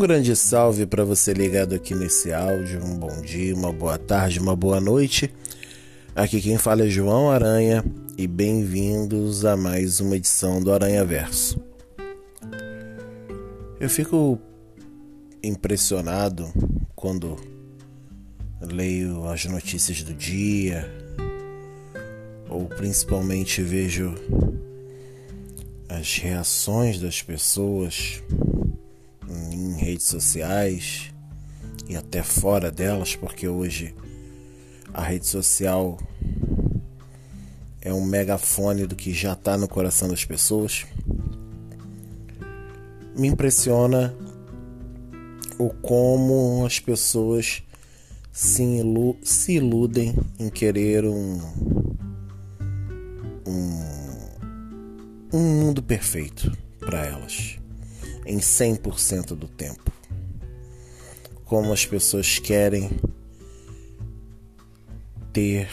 grande salve para você ligado aqui nesse áudio. Um bom dia, uma boa tarde, uma boa noite. Aqui quem fala é João Aranha e bem-vindos a mais uma edição do Aranha Verso. Eu fico impressionado quando leio as notícias do dia ou principalmente vejo as reações das pessoas redes sociais e até fora delas, porque hoje a rede social é um megafone do que já está no coração das pessoas. Me impressiona o como as pessoas se, ilu se iludem em querer um, um, um mundo perfeito para elas em 100% do tempo. Como as pessoas querem ter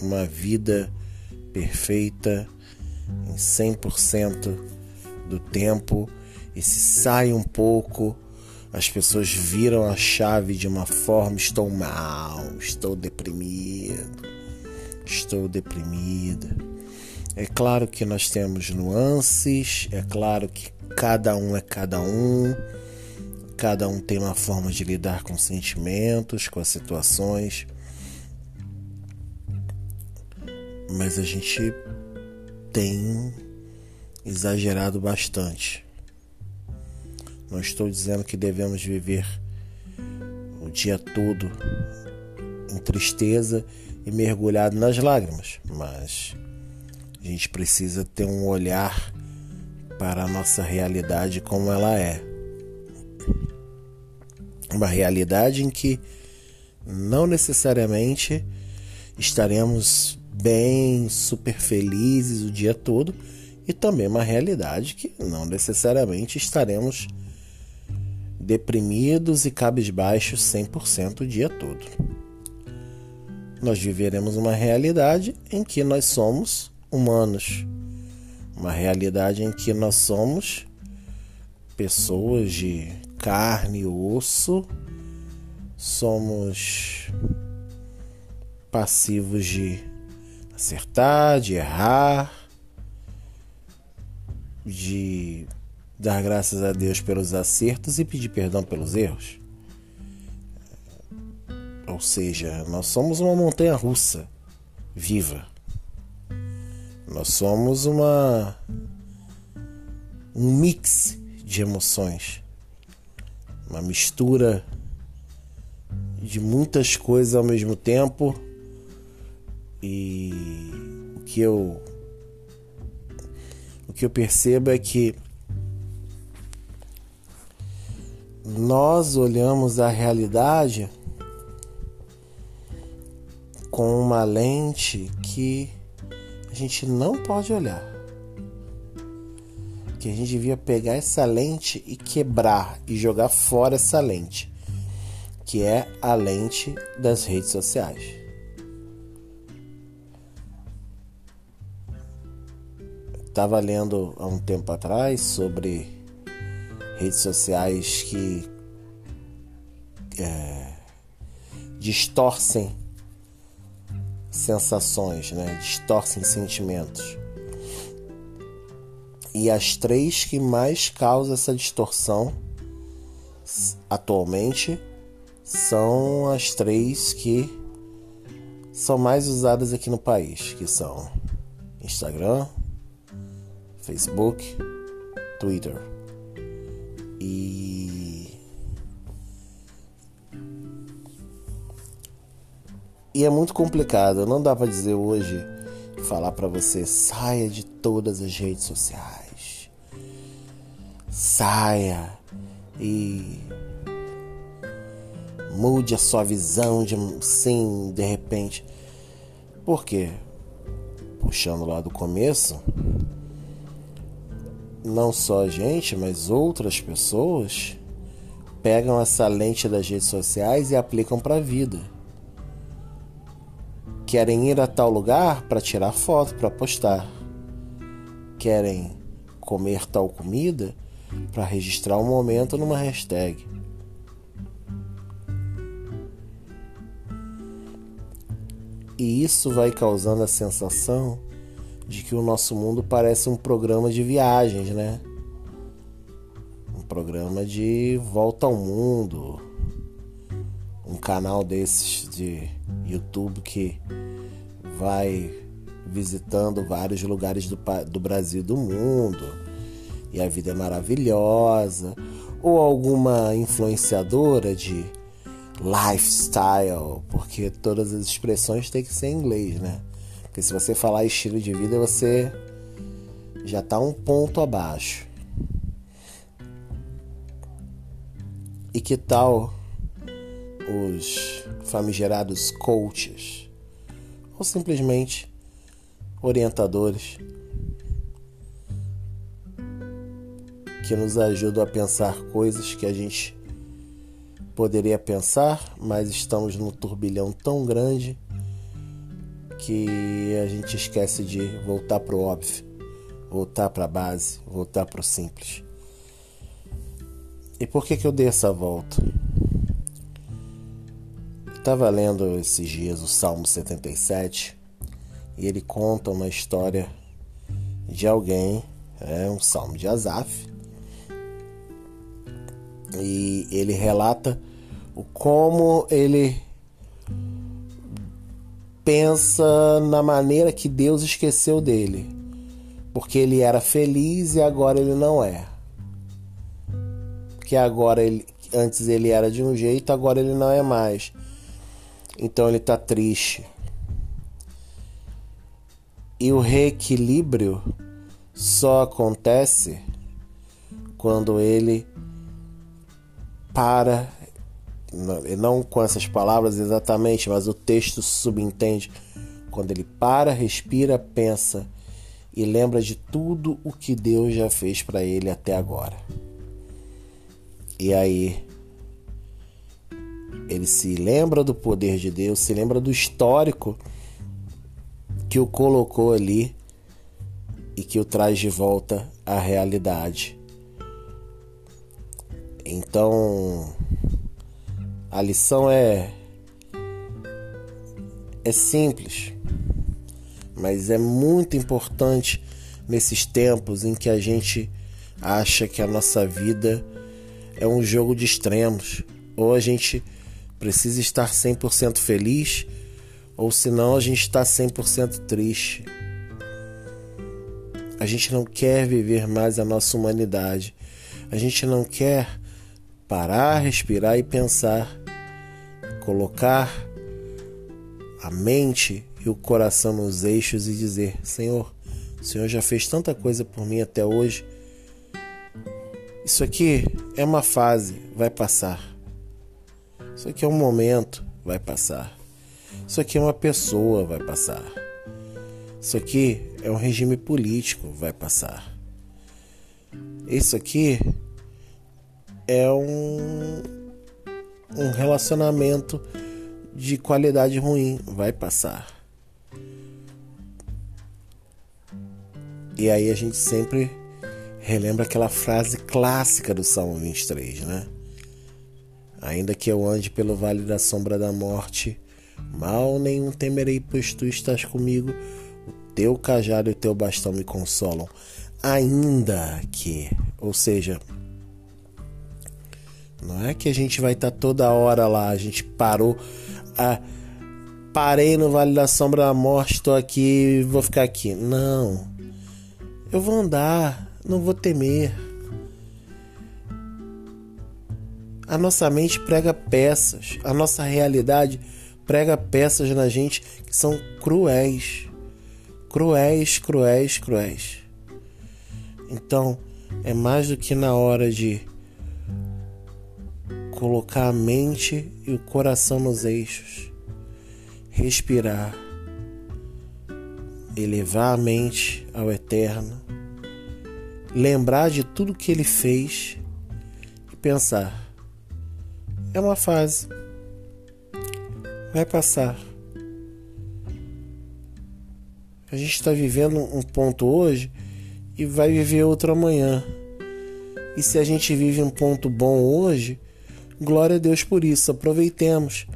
uma vida perfeita em 100% do tempo e se sai um pouco, as pessoas viram a chave de uma forma: estou mal, estou deprimido, estou deprimida. É claro que nós temos nuances, é claro que cada um é cada um, cada um tem uma forma de lidar com sentimentos, com as situações. Mas a gente tem exagerado bastante. Não estou dizendo que devemos viver o dia todo em tristeza e mergulhado nas lágrimas, mas a gente precisa ter um olhar para a nossa realidade como ela é. Uma realidade em que não necessariamente estaremos bem, super felizes o dia todo, e também uma realidade que não necessariamente estaremos deprimidos e cabisbaixos 100% o dia todo. Nós viveremos uma realidade em que nós somos humanos uma realidade em que nós somos pessoas de carne e osso, somos passivos de acertar, de errar, de dar graças a Deus pelos acertos e pedir perdão pelos erros. Ou seja, nós somos uma montanha russa viva. Nós somos uma um mix de emoções, uma mistura de muitas coisas ao mesmo tempo. E o que eu o que eu percebo é que nós olhamos a realidade com uma lente que gente não pode olhar. Que a gente devia pegar essa lente e quebrar e jogar fora essa lente, que é a lente das redes sociais. Estava lendo há um tempo atrás sobre redes sociais que é, distorcem sensações, né? distorcem sentimentos. E as três que mais causam essa distorção atualmente são as três que são mais usadas aqui no país, que são Instagram, Facebook, Twitter. E E é muito complicado, não dá para dizer hoje, falar para você, saia de todas as redes sociais. Saia e mude a sua visão de sim, de repente. Por quê? Puxando lá do começo, não só a gente, mas outras pessoas pegam essa lente das redes sociais e aplicam para a vida Querem ir a tal lugar para tirar foto, para postar. Querem comer tal comida para registrar um momento numa hashtag. E isso vai causando a sensação de que o nosso mundo parece um programa de viagens, né? Um programa de volta ao mundo. Um canal desses de YouTube que vai visitando vários lugares do, do Brasil e do mundo. E a vida é maravilhosa. Ou alguma influenciadora de lifestyle, porque todas as expressões têm que ser em inglês, né? Porque se você falar estilo de vida, você já está um ponto abaixo. E que tal os famigerados coaches? Ou simplesmente orientadores que nos ajudam a pensar coisas que a gente poderia pensar, mas estamos num turbilhão tão grande que a gente esquece de voltar para o óbvio, voltar para a base, voltar para o simples. E por que, que eu dei essa volta? Estava lendo esses dias o Salmo 77 e ele conta uma história de alguém, é um salmo de Asaf, e ele relata o como ele pensa na maneira que Deus esqueceu dele, porque ele era feliz e agora ele não é. Porque agora ele antes ele era de um jeito, agora ele não é mais. Então ele está triste. E o reequilíbrio só acontece quando ele para, não com essas palavras exatamente, mas o texto subentende, quando ele para, respira, pensa e lembra de tudo o que Deus já fez para ele até agora. E aí ele se lembra do poder de Deus, se lembra do histórico que o colocou ali e que o traz de volta à realidade. Então, a lição é é simples, mas é muito importante nesses tempos em que a gente acha que a nossa vida é um jogo de extremos, ou a gente precisa estar 100% feliz, ou senão a gente está 100% triste. A gente não quer viver mais a nossa humanidade. A gente não quer parar, respirar e pensar, colocar a mente e o coração nos eixos e dizer: Senhor, o Senhor já fez tanta coisa por mim até hoje. Isso aqui é uma fase, vai passar. Isso aqui é um momento, vai passar. Isso aqui é uma pessoa, vai passar. Isso aqui é um regime político, vai passar. Isso aqui é um, um relacionamento de qualidade ruim. Vai passar. E aí a gente sempre relembra aquela frase clássica do Salmo 23, né? Ainda que eu ande pelo vale da sombra da morte, mal nenhum temerei, pois tu estás comigo, o teu cajado e o teu bastão me consolam. Ainda que, ou seja, não é que a gente vai estar tá toda hora lá, a gente parou. A, parei no Vale da Sombra da Morte, estou aqui, vou ficar aqui. Não. Eu vou andar, não vou temer. A nossa mente prega peças, a nossa realidade prega peças na gente que são cruéis. Cruéis, cruéis, cruéis. Então, é mais do que na hora de colocar a mente e o coração nos eixos, respirar, elevar a mente ao eterno, lembrar de tudo que ele fez e pensar: é uma fase, vai passar. A gente está vivendo um ponto hoje e vai viver outro amanhã. E se a gente vive um ponto bom hoje, glória a Deus por isso, aproveitemos,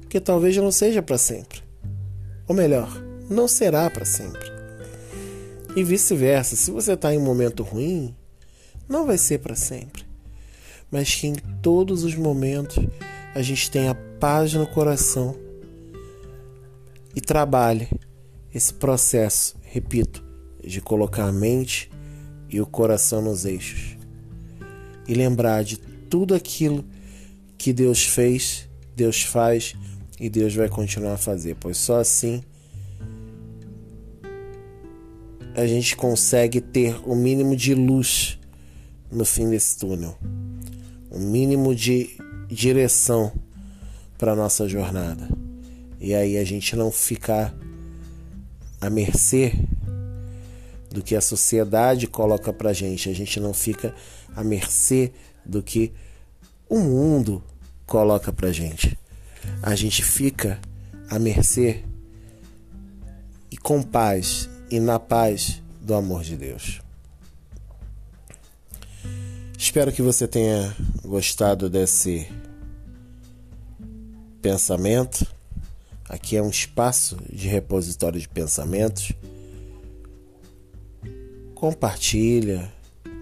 porque talvez não seja para sempre. Ou melhor, não será para sempre. E vice-versa, se você está em um momento ruim, não vai ser para sempre. Mas que em todos os momentos a gente tenha paz no coração e trabalhe esse processo, repito, de colocar a mente e o coração nos eixos e lembrar de tudo aquilo que Deus fez, Deus faz e Deus vai continuar a fazer, pois só assim a gente consegue ter o mínimo de luz no fim desse túnel, mínimo de direção para nossa jornada. E aí a gente não ficar à mercê do que a sociedade coloca pra gente, a gente não fica à mercê do que o mundo coloca pra gente. A gente fica à mercê e com paz e na paz do amor de Deus. Espero que você tenha gostado desse pensamento. Aqui é um espaço de repositório de pensamentos. Compartilha,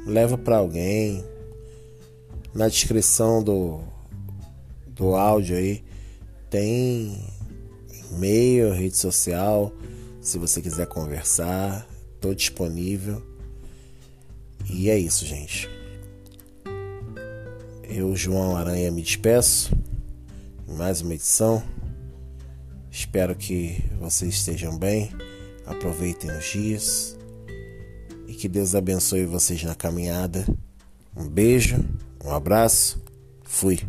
leva para alguém. Na descrição do, do áudio aí tem e-mail, rede social. Se você quiser conversar, estou disponível. E é isso, gente. Eu, João Aranha, me despeço mais uma edição. Espero que vocês estejam bem, aproveitem os dias e que Deus abençoe vocês na caminhada. Um beijo, um abraço, fui.